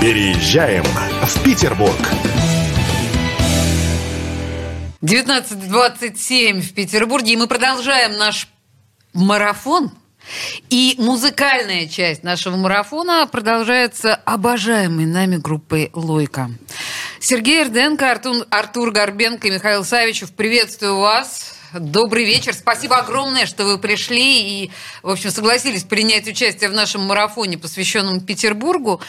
Переезжаем в Петербург. 19.27 в Петербурге, и мы продолжаем наш марафон. И музыкальная часть нашего марафона продолжается обожаемой нами группой «Лойка». Сергей Эрденко, Артур, Артур Горбенко и Михаил Савичев, приветствую вас. Добрый вечер. Спасибо огромное, что вы пришли и, в общем, согласились принять участие в нашем марафоне, посвященном Петербургу.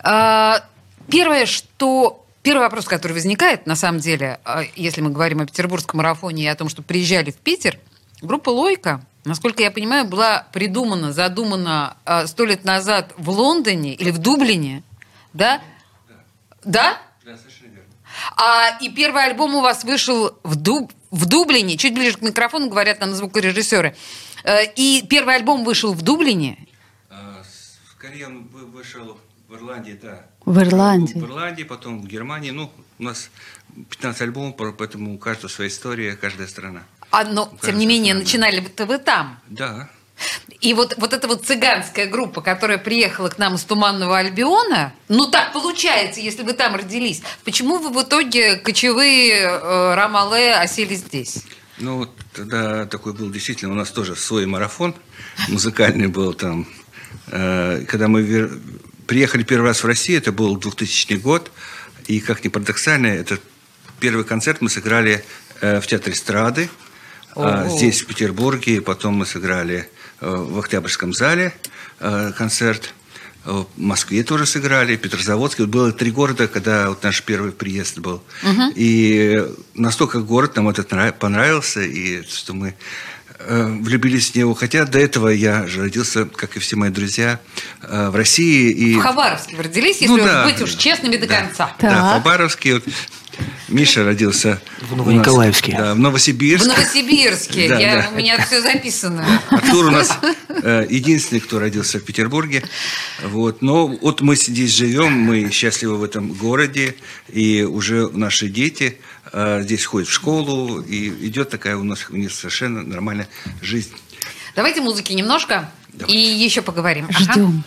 А, первое, что Первый вопрос, который возникает, на самом деле, а, если мы говорим о петербургском марафоне и о том, что приезжали в Питер, группа «Лойка», насколько я понимаю, была придумана, задумана а, сто лет назад в Лондоне или в Дублине, да? Да? Да, совершенно верно. А, и первый альбом у вас вышел в, Дуб, в Дублине, чуть ближе к микрофону, говорят нам звукорежиссеры. Э, и первый альбом вышел в Дублине? Скорее он вышел в Ирландии, да. В Ирландии? В Ирландии, потом в Германии. Ну, у нас 15 альбомов, поэтому у каждого своя история, каждая страна. А, но, тем не менее, страна. начинали-то вы там. Да. И вот, вот эта вот цыганская группа, которая приехала к нам из Туманного Альбиона, ну так получается, если вы там родились, почему вы в итоге кочевые э, Рамале осели здесь? Ну, тогда такой был действительно, у нас тоже свой марафон музыкальный был там. Э, когда мы Приехали первый раз в Россию, это был 2000 год, и, как ни парадоксально, это первый концерт мы сыграли э, в Театре эстрады, э, здесь, в Петербурге, потом мы сыграли э, в Октябрьском зале э, концерт, в Москве тоже сыграли, в Петрозаводске. Вот было три города, когда вот наш первый приезд был. Угу. И настолько город нам этот понравился, и что мы влюбились в него. Хотя до этого я же родился, как и все мои друзья, э, в России. И... В Хабаровске вы родились, если ну, да, быть уж честными до да, конца. Да, да в Хабаровске. Вот, Миша родился в Новониколаевске. Да, в Новосибирске. В Новосибирске. Да, Я, да. У меня все записано. Артур у нас э, единственный, кто родился в Петербурге. Вот. Но вот мы здесь живем, мы счастливы в этом городе, и уже наши дети э, здесь ходят в школу, и идет такая у нас, у них совершенно нормальная жизнь. Давайте музыки немножко, Давайте. и еще поговорим. Ждем. Ага.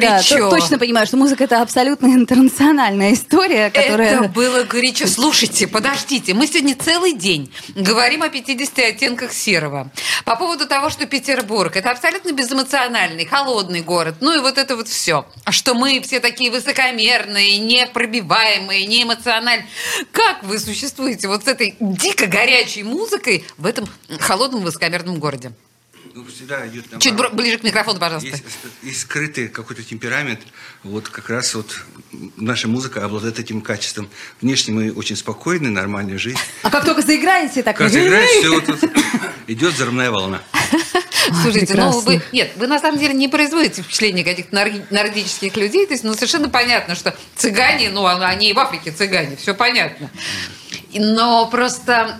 Да, горячо. то- точно понимаю, что музыка это абсолютно интернациональная история, которая... Это было горячо. Слушайте, подождите, мы сегодня целый день говорим о 50 оттенках серого. По поводу того, что Петербург – это абсолютно безэмоциональный, холодный город. Ну и вот это вот все. Что мы все такие высокомерные, непробиваемые, неэмоциональные. Как вы существуете вот с этой дико горячей музыкой в этом холодном высокомерном городе? Ну, всегда идет Чуть наоборот. бро- ближе к микрофону, пожалуйста. Есть, есть скрытый какой-то темперамент. Вот как раз вот наша музыка обладает этим качеством. Внешне мы очень спокойны, нормальная жизнь. А как только заиграете, так... Как играешь, все вот тут идет взрывная волна. Слушайте, ну вы... Нет, вы на самом деле не производите впечатление каких-то нор- нордических людей. То есть, ну, совершенно понятно, что цыгане, ну, а- они и в Африке цыгане, все понятно. Но просто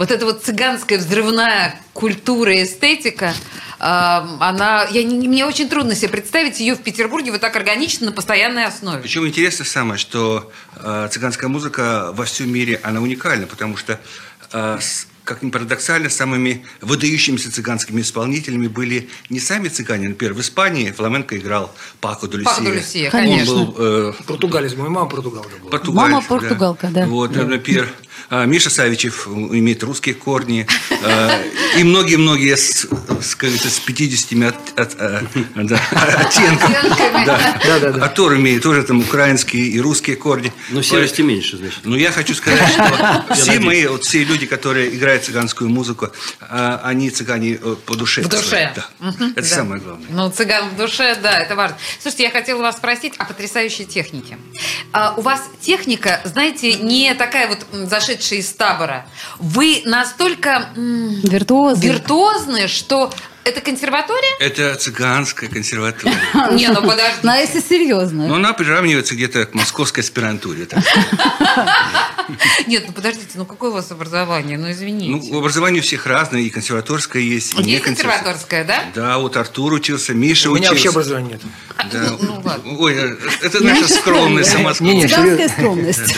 вот эта вот цыганская взрывная культура и эстетика, она... Я не, мне очень трудно себе представить ее в Петербурге вот так органично на постоянной основе. Причем интересно самое, что э, цыганская музыка во всем мире, она уникальна, потому что, э, с- как ни парадоксально, самыми выдающимися цыганскими исполнителями были не сами цыгане. Например, в Испании фламенко играл Пако де Пако де Люсия. Люсия, Конечно. Он был э, Португалец, моя мама португалка была. португалец. Мама португалка, да. Вот, например, а, Миша Савичев имеет русские корни. а, И многие-многие с, с, с 50 от- от- а, да, оттенков. Да. Атор имеет тоже там украинские и русские корни. Но серости меньше, значит. Ну, я хочу сказать, что все мои, вот все люди, которые играют цыганскую музыку, а, они цыгане э, по душе. В душе. Да. Это самое главное. Ну, цыган в душе, да, это важно. Слушайте, я хотела вас спросить о потрясающей технике. А, у вас техника, знаете, не такая вот м, зашедшая из табора. Вы настолько м, Виртуозы. виртуозны, что это консерватория? Это цыганская консерватория. Не, ну подожди. Ну, а если серьезно? Но она приравнивается где-то к московской аспирантуре. Нет, ну подождите, ну какое у вас образование? Ну извините. Ну, образование у всех разное, и консерваторское есть, и не Есть консерваторская, да? Да, вот Артур учился, Миша У меня вообще учился. образования нет. Да. Ну, ладно. Ой, это наша скромная самоскромность. Цыганская скромность.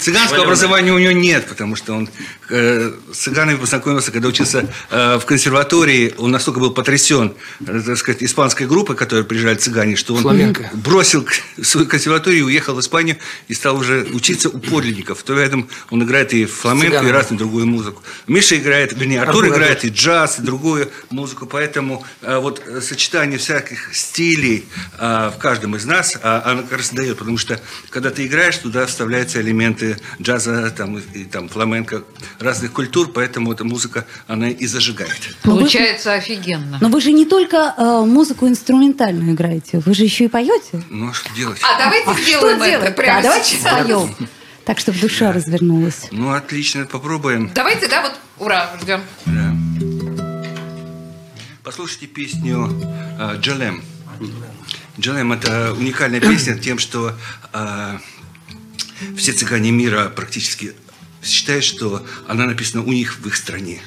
Цыганского образования у него нет, потому что он э, с цыганами познакомился, когда учился э, в консерватории. Он настолько был потрясен, так сказать, испанской группой, которая приезжали цыгане, что он Фламенко. бросил свою консерваторию, уехал в Испанию и стал уже учиться у подлинников. То поэтому он играет и фламенко, и разную другую музыку. Миша играет, вернее, Артур Артур играет и джаз, и другую музыку. Поэтому э, вот э, сочетание всяких стилей э, в каждом из нас, а, оно как раз дает. Потому что, когда ты играешь, туда вставляются элементы джаза, там, и, и там, фламенко, разных культур. Поэтому эта музыка, она и зажигает. Получается офигенно. Но вы же не только э, музыку инструментальную играете, вы же еще и поете. Ну, а что делать? А давайте сделаем Что это делать? прямо Да, давайте сейчас. споем. Так, чтобы душа развернулась. Ну, отлично, попробуем. Давайте, да, вот, ура, ждем. Да. Послушайте песню э, «Джалем». «Джалем» – это уникальная песня тем, что э, все цыгане мира практически считают, что она написана у них в их стране.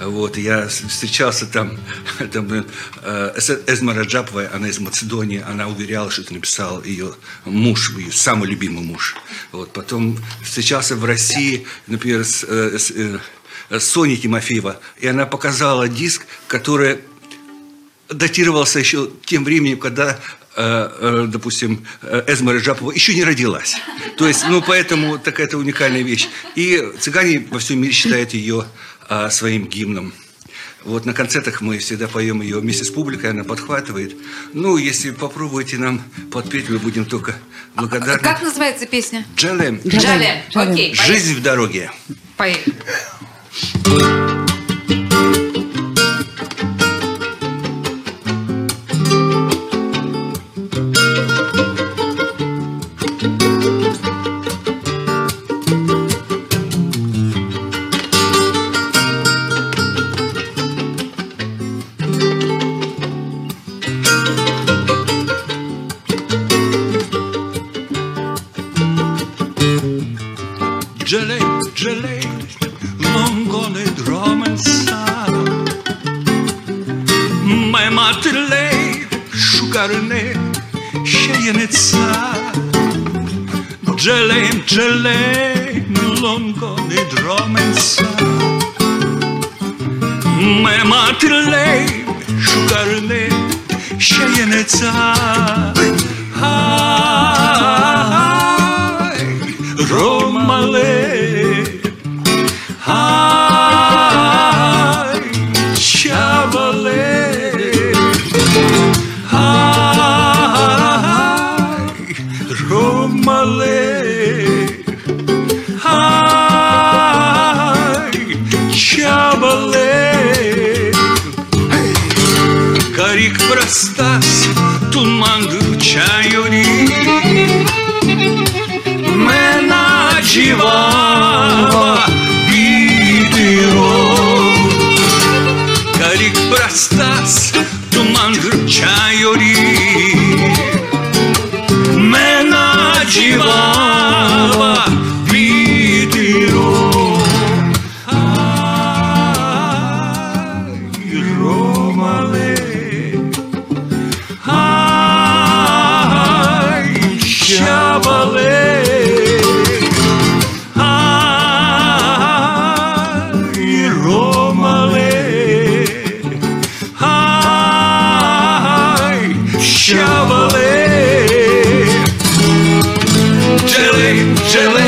Вот, я встречался там, там э, Эзма Раджапова, она из Македонии, она уверяла, что это написал ее муж, ее самый любимый муж. Вот, потом встречался в России, например, с, э, с, э, Соней Тимофеева, и она показала диск, который датировался еще тем временем, когда, допустим, э, Эзма Раджапова еще не родилась. То есть, ну, поэтому такая-то уникальная вещь. И цыгане во всем мире считают ее э, своим гимном. Вот на концертах мы всегда поем ее вместе с публикой, она подхватывает. Ну, если попробуете нам подпеть, мы будем только благодарны. Как называется песня? Джалем. Джалем. Джалем. Окей, Жизнь в дороге. поехали. chilling.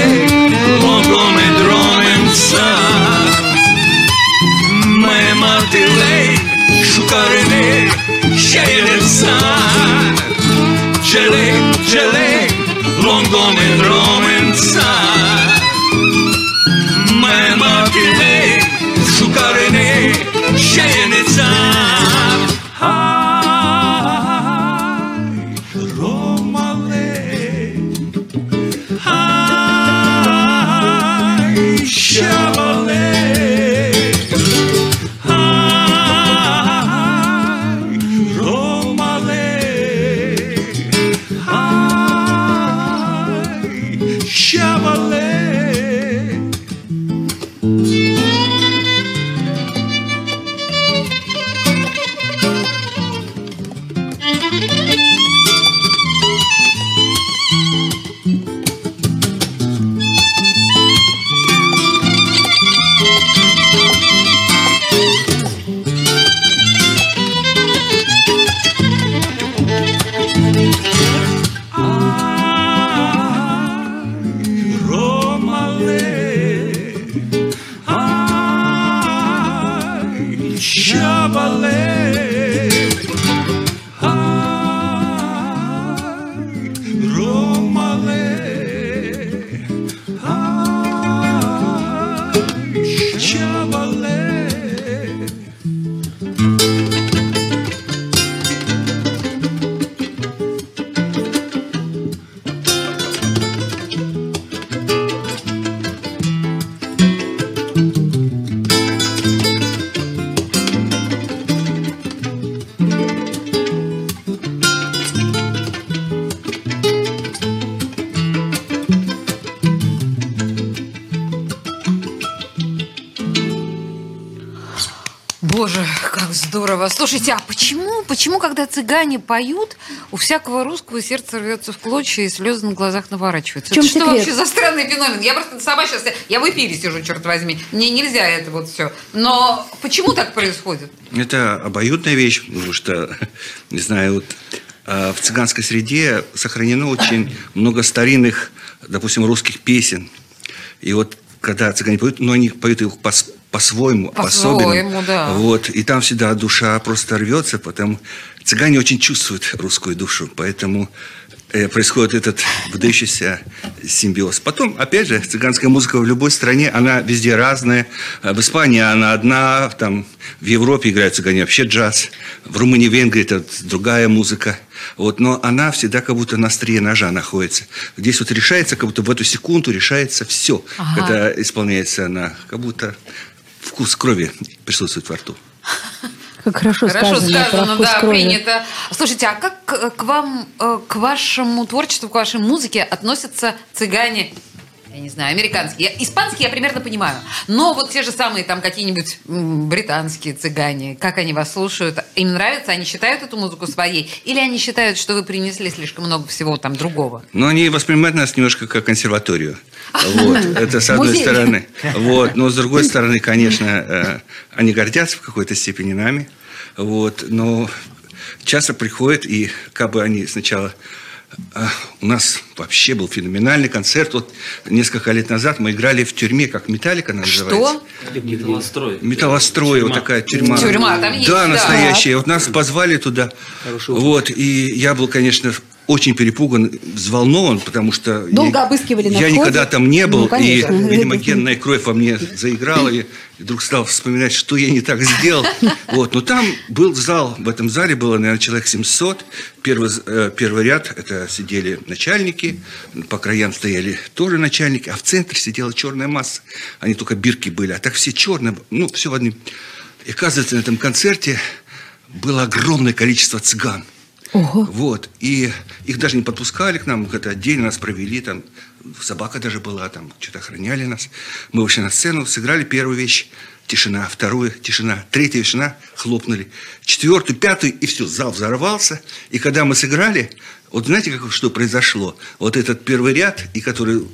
Боже, как здорово. Слушайте, а почему, почему, когда цыгане поют, у всякого русского сердце рвется в клочья и слезы на глазах наворачиваются? В чем Это что вообще за странный феномен? Я просто сама сейчас... Я в эфире сижу, черт возьми. Мне нельзя это вот все. Но почему так происходит? Это обоюдная вещь, потому что, не знаю, вот э, в цыганской среде сохранено очень много старинных, допустим, русских песен. И вот когда цыгане поют, но они поют их по- по-своему, по-особенному. да. Вот, и там всегда душа просто рвется, потому цыгане очень чувствуют русскую душу, поэтому э, происходит этот выдающийся симбиоз. Потом, опять же, цыганская музыка в любой стране, она везде разная. Э, В Испании она одна, там в Европе играют цыгане вообще джаз, в Румынии, Венгрии это другая музыка. Вот, но она всегда как будто на острие ножа находится. Здесь вот решается, как будто в эту секунду решается все, Ага. когда исполняется она, как будто вкус крови присутствует во рту. Как хорошо, Хорошо сказано, про сказано, вкус да, крови. принято. Слушайте, а как к- к вам, э, к вашему творчеству, к вашей музыке относятся цыгане я не знаю, американский. Я, испанский я примерно понимаю. Но вот те же самые там какие-нибудь британские цыгане, как они вас слушают? Им нравится? Они считают эту музыку своей? Или они считают, что вы принесли слишком много всего там другого? Но они воспринимают нас немножко как консерваторию. Вот. Это с одной стороны. Вот. Но с другой стороны, конечно, э, они гордятся в какой-то степени нами. Вот. Но часто приходят, и как бы они сначала... э, У нас вообще был феноменальный концерт. Вот несколько лет назад мы играли в тюрьме, как «Металлика» она называется. Что? Металлострой. Металлострой, вот такая тюрьма. Тюрьма, там есть, Да, да. настоящая. Вот нас позвали туда. Вот, и я был, конечно, очень перепуган, взволнован, потому что... Долго я- обыскивали на Я входе? никогда там не был, Ну, конечно. и, видимо, генная кровь во мне заиграла, и вдруг стал вспоминать, что я не так сделал. Вот, но там был зал, в этом зале было, наверное, человек 700. Первый, э, первый ряд, это сидели начальники, по краям стояли тоже начальники, а в центре сидела черная масса. Они только бирки были, а так все черные, ну, все в одни. И, оказывается, на этом концерте было огромное количество цыган. Ого. Вот. И их даже не подпускали к нам, это отдельно нас провели, там собака даже была, там что-то охраняли нас. Мы вышли на сцену, сыграли первую вещь, тишина, вторую тишина, третья тишина, хлопнули, четвертую, пятую, и все, зал взорвался. И когда мы сыграли, вот знаете, как, что произошло? Вот этот первый ряд, и который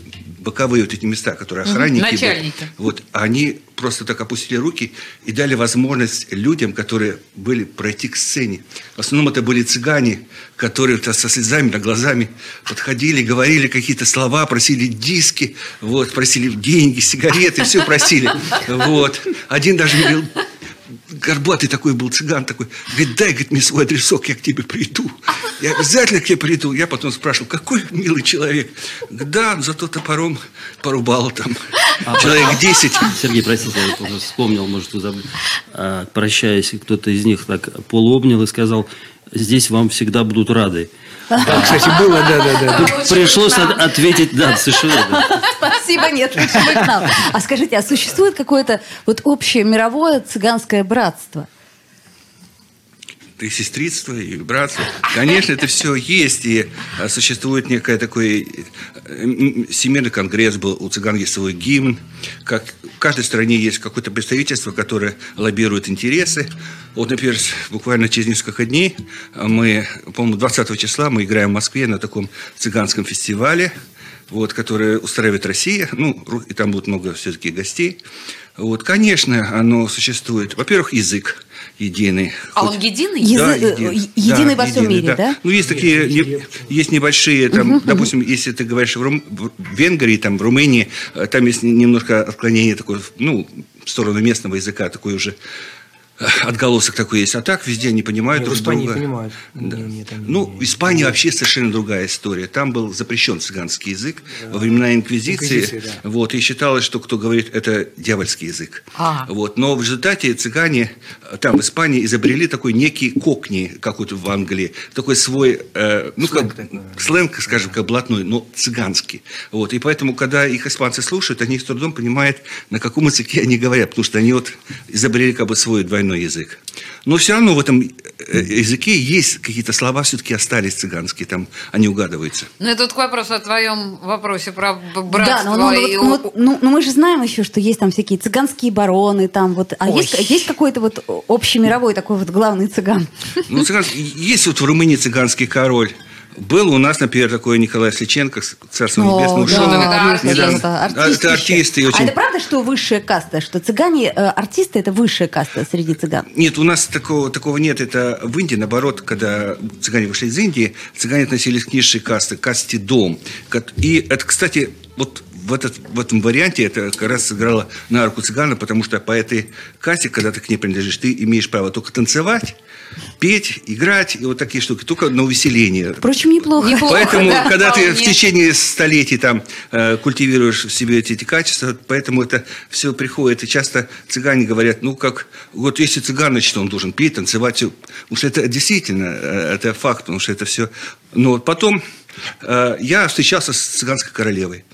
боковые вот эти места, которые охранники были, Начальники. вот они просто так опустили руки и дали возможность людям, которые были, пройти к сцене. В основном это были цыгане, которые -то со слезами на глазами подходили, говорили какие-то слова, просили диски, вот, просили деньги, сигареты, все просили. Вот. Один даже говорил, горбатый такой был цыган такой, говорит, дай, говорит, мне свой адресок, я к тебе приду. Я обязательно к тебе приду. Я потом спрашивал, какой милый человек. Говорит, Да, зато топором порубал там. Человек 10. Сергей, простите, я вспомнил, может, вы забыли. А, Прощаясь, кто-то из них так полуобнял и сказал, здесь вам всегда будут рады. Да, кстати, было, да, да, да. Пришлось от- ответить, да, совершенно. да. Спасибо, нет, лучше бы к нам. А скажите, а существует какое-то вот общее мировое цыганское братство? И сестричество, и братство. Конечно, это все есть, и а, существует некое такой э, всемирный конгресс был, у цыган есть свой гимн, как в каждой стране есть какое-то представительство, которое лоббирует интересы. Вот, например, буквально через несколько дней мы, по-моему, 20 числа мы играем в Москве на таком цыганском фестивале, вот, который устраивает Россия, ну, и там будет много все-таки гостей. Вот, конечно, оно существует. Во-первых, язык единый. А Хоть- он единый? Да, э, един- единый да, во всем единый, мире, да? Ну, есть такие, не- есть небольшие, там, допустим, если ты говоришь в, Рум- в Венгрии, там, в Румынии, э, там есть немножко отклонение такое, ну, в сторону местного языка, такой уже э, отголосок такой есть. А так везде они понимают Не, в друг Испании друга. понимают. Да. Не, не, там не- ну, не- в Испании вообще совершенно другая история. Там был запрещен цыганский язык во времена инквизиции. Инквизиции, да. Вот, и считалось, что кто говорит, это дьявольский язык. А. Вот, но в результате цыгане э, там в Испании изобрели такой некий кокни, как вот в Англии, такой свой, э, ну Сленг как такой. сленг, скажем, как блатной, но цыганский. Вот, и поэтому, когда их испанцы слушают, они с трудом понимают, на каком языке они говорят, потому что они вот изобрели как бы свой двойной язык. Но все равно в этом э, языке есть какие-то слова все-таки остались цыганские, там они угадываются. Ну, это вот к вопросу о твоем вопросе про б- Да, братство. но, ну, и вот, ну, о- вот, ну, ну, мы же знаем еще, что есть там всякие цыганские бароны, там вот. А Ой. есть, есть какой-то вот общемировой такой вот главный цыган? Ну, цыганский- есть вот в Румынии цыганский король. Был у нас, например, такой Николай Сличенко, царство О, небесное, да, ушел. Ну, это артист. недавно. это артист Это артисты очень... А это правда, что высшая каста, что цыгане, э, артисты это высшая каста среди цыган? Нет, у нас такого, такого нет. Это в Индии, наоборот, когда цыгане вышли из Индии, цыгане относились к низшей касте, к касте дом. И это, кстати, вот в, этот, в этом варианте это как раз сыграло на руку цыгана, потому что по этой касте, когда ты к ней принадлежишь, ты имеешь право только танцевать, петь, играть, и вот такие штуки, только на увеселение. Впрочем, неплохо. Неплохо. Поэтому, да, когда ты в вполне. течение столетий там э, культивируешь в себе эти, эти качества, поэтому это все приходит. И часто цыгане говорят, ну как, вот если цыган, значит, он должен петь, танцевать. Все. Потому что это действительно, э, это факт, потому что это все. Но вот потом э, я встречался с цыганской королевой.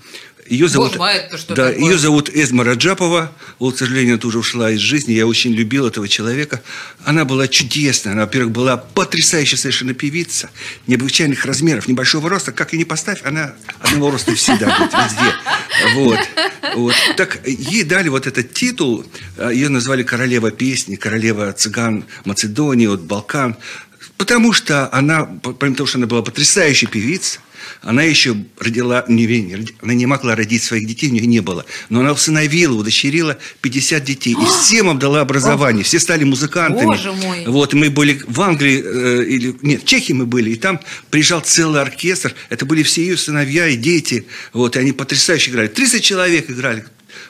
Ее зовут, что да, такое? ее зовут Эзма Раджапова. Вот, к сожалению, она уже ушла из жизни. Я очень любил этого человека. Она была чудесная. Она, во-первых, была потрясающая совершенно певица. Необычайных размеров, небольшого роста. Как и не поставь, она одного роста всегда будет везде. Вот. вот. Так ей дали вот этот титул. Ее назвали королева песни, королева цыган Македонии, вот Балкан. Потому что она, помимо того, что она была потрясающей певицей, она еще родила, не, она не могла родить своих детей, у нее не было. Но она усыновила, удочерила 50 детей. И всем им дала образование. Все стали музыкантами. Боже мой. Вот, мы были в Англии, э, или, нет, в Чехии мы были, и там приезжал целый оркестр. Это были все ее сыновья и дети. Вот, и они потрясающе играли. 30 человек играли.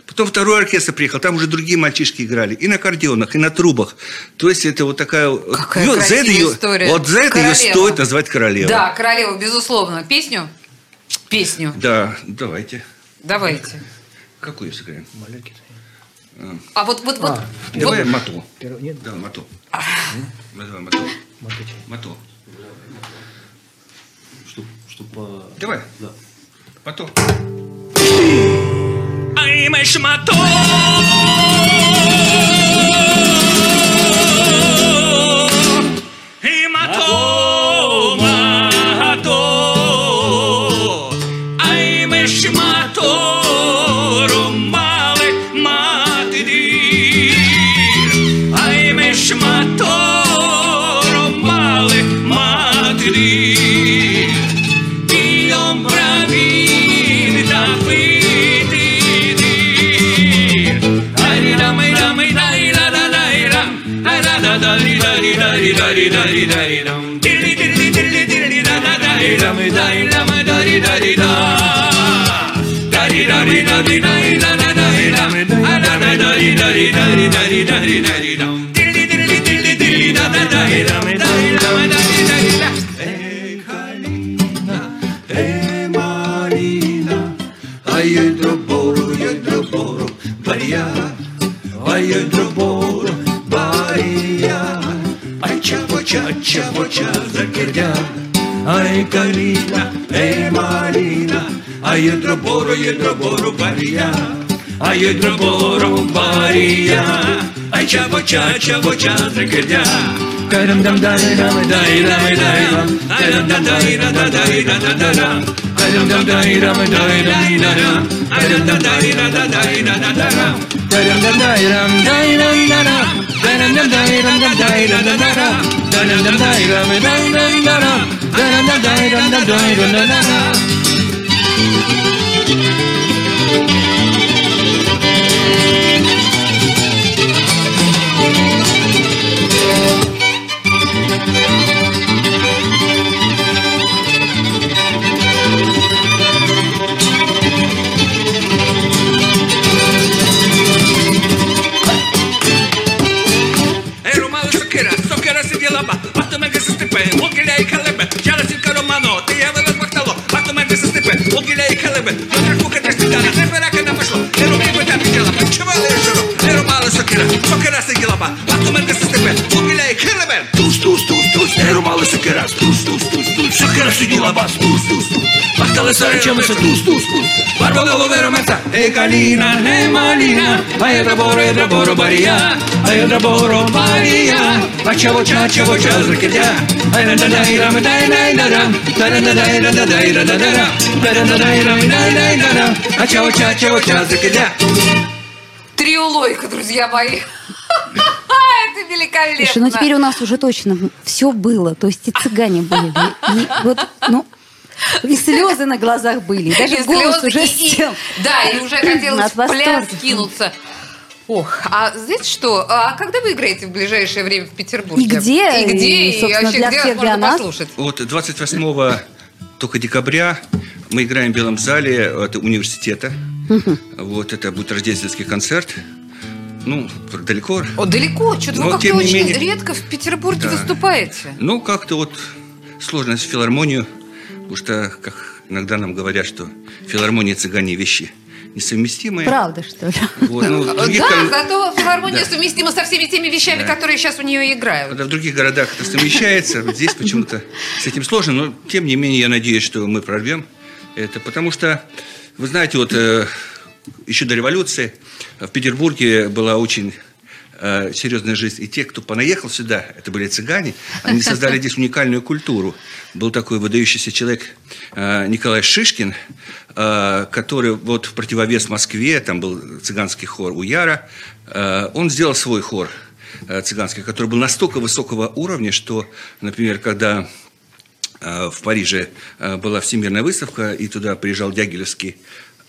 Потом второй оркестр приехал, там уже другие мальчишки играли. И на аккордеонах, и на трубах. То есть это вот такая... Какая Ну, за это ее- история. Вот за это ее стоит назвать королевой. Да, королева, безусловно. Песню? Песню. Да, давайте. Давайте. Какую сыграем? А вот, вот, вот. Давай вот- мату. Первый- нет? Да, мату. Ну, Давай мату. Мату. Чтоб, чтоб по... Давай. Да. Мату. 什么痛？Dalilame, Dalilame, Dalila. E Kalina, e Marina, ai idroboro, idroboro, Maria, ai idroboro, Maria, ai ciao, ciao, ciao, ciao, Zaccaria, ai Kalina, e Marina, ai idroboro, idroboro, Maria, ai idroboro, Maria, ai ciao, ciao, ciao, ciao, Zaccaria. Едробору, бария, ай чаво ча, чаво ча, закердя. Кайдам дам дай дам дай дам дай дам кайдам дам дай да да дай да да да дам кайдам дам дай дам дай дай да дам кайдам дам дай да да дай да да да дам кайдам дам дай дам дай дам да дам кайдам дам дай дам дам дай да да да дам кайдам дам Тус, тус, тус Барбо лело веро меца, е калина, не малина А едра боро, едра боро барија А едра боро барија А чаво ча, чаво ча, зркедја Ай да да дай рам, дай дай да рам Да да да дай да да дай да да да рам Да да да дай рам, дай дай да рам А чаво ча, чаво ча, зркедја Трио Лойка, друзья мои. Это великолепно. Слушай, ну теперь у нас уже точно все было. То есть и цыгане были. И вот, ну, и слезы на глазах были. И даже И голос слезы, уже и- и- сел. Да, и уже хотелось От в пляс кинуться. Ох, а знаете что? А когда вы играете в ближайшее время в Петербурге? И где? И где? И, И, вообще, для где всех, вас можно для нас? послушать? Вот 28 только декабря мы играем в Белом зале это университета. Вот это будет рождественский концерт. Ну, далеко. О, далеко. Что-то Но, вы как-то очень менее- редко в Петербурге Да. выступаете. Ну, как-то вот сложно с филармонию, потому что, как иногда нам говорят, что филармония цыгане вещи несовместимые. Правда, что ли? Вот, ну, да, кон- зато филармония Да. совместима со всеми теми вещами, Да. которые сейчас у нее играют. Когда в других городах это совмещается, здесь почему-то с этим сложно, но тем не менее я надеюсь, что мы прорвем это, потому что Вы знаете, вот э, еще до революции в Петербурге была очень э, серьезная жизнь. И те, кто понаехал сюда, это были цыгане, они создали здесь уникальную культуру. Был такой выдающийся человек э, Николай Шишкин, э, который вот в противовес Москве, там был цыганский хор Уяра, э, он сделал свой хор цыганский, который был настолько высокого уровня, что, например, когда в Париже была всемирная выставка, и туда приезжал Дягилевский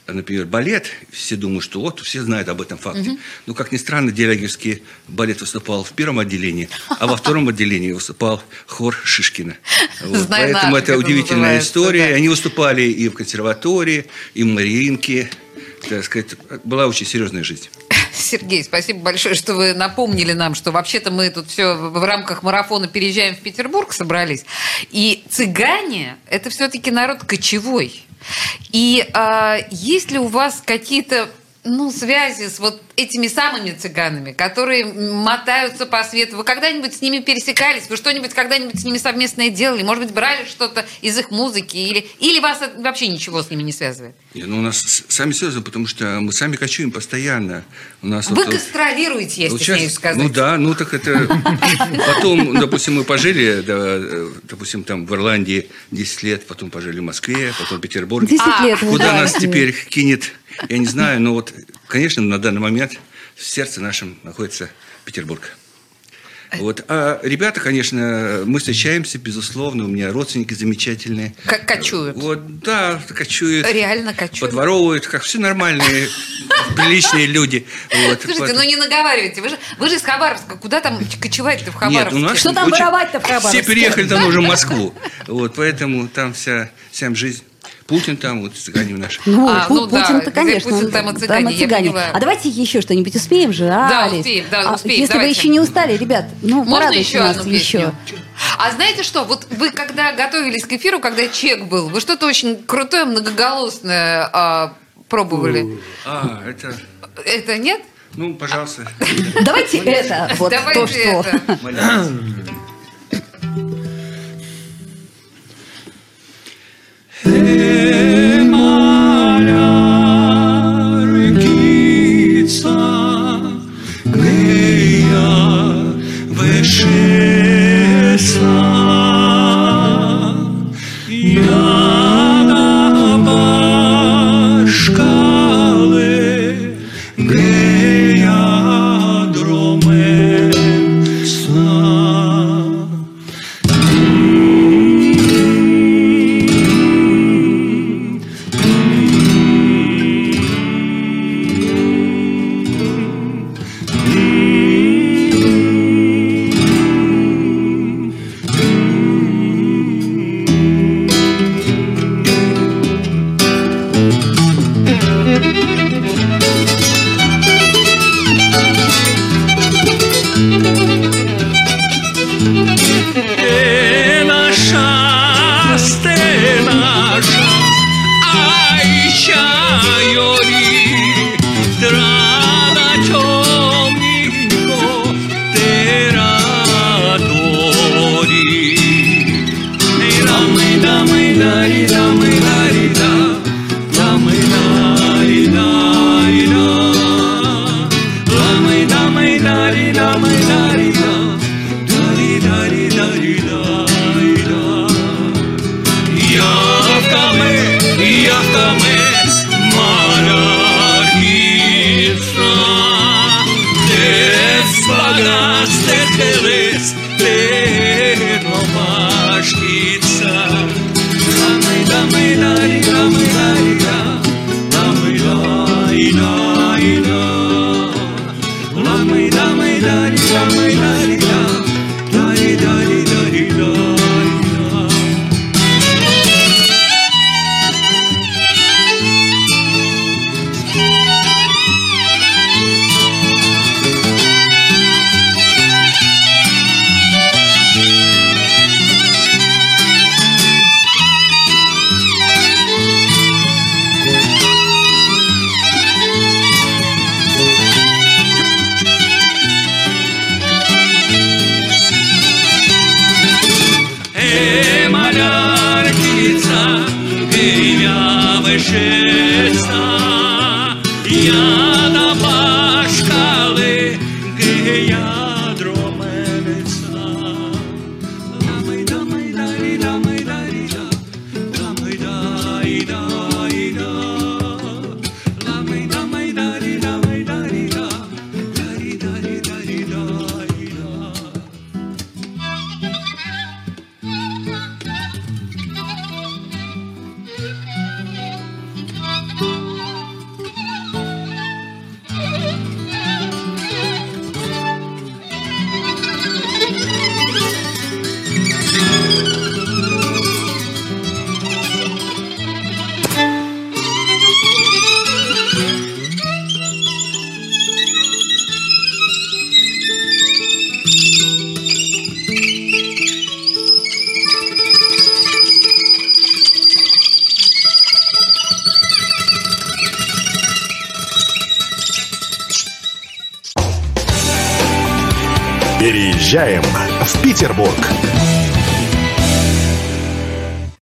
например, балет, все думают, что вот, все знают об этом факте. Но, как ни странно, Дягилевский балет выступал в первом отделении, а во втором отделении выступал хор Шишкина. Вот. Поэтому это удивительная история. да. Они выступали и в консерватории, и в Мариинке. Так сказать, была очень серьезная жизнь. Сергей, спасибо большое, что вы напомнили нам, что вообще-то мы тут все в рамках марафона переезжаем в Петербург собрались. И цыгане – это все-таки народ кочевой. И а, есть ли у вас какие-то ну, связи с вот этими самыми цыганами, которые мотаются по свету. Вы когда-нибудь с ними пересекались? Вы что-нибудь когда-нибудь с ними совместное делали? Может быть, брали что-то из их музыки? Или, или вас вообще ничего с ними не связывает? Не, ну, у нас сами связаны, потому что мы сами кочуем постоянно. У нас Вы вот, гастролируете, я вот стесняюсь сейчас- сказать. Ну да, ну так это... Потом, допустим, мы пожили, допустим, там в Ирландии 10 лет, потом пожили в Москве, потом в Петербурге. Десять А, лет. Куда нас теперь кинет, я не знаю, но вот, конечно, на данный момент в сердце нашем находится Петербург. Вот. А ребята, конечно, мы встречаемся, безусловно, у меня родственники замечательные. Как кочуют. Вот, да, кочуют. Реально кочуют. Подворовывают, как все нормальные, приличные люди. Вот. Слушайте, ну не наговаривайте. Вы же, вы же из Хабаровска. Куда там кочевать-то в Нет, Хабаровске? у нас Что там воровать-то в Хабаровске? Все переехали давно уже в Москву. Вот, поэтому там вся, вся жизнь. Путин там, вот цыгане наши. Ну, А, Пу- ну да, Путин-то, где конечно. Путин, там и цыгане, я поняла. А давайте еще что-нибудь успеем же, а, Да, Алис? успеем, да, А успеем, Если давайте. вы еще не устали, ребят, ну, Можно еще нас одну еще. песню? А знаете что? Вот вы когда готовились к эфиру, когда чек был, вы что-то очень крутое, многоголосное а, пробовали. А, это... Это нет? Ну, пожалуйста. Давайте это, вот Давайте то, что... это.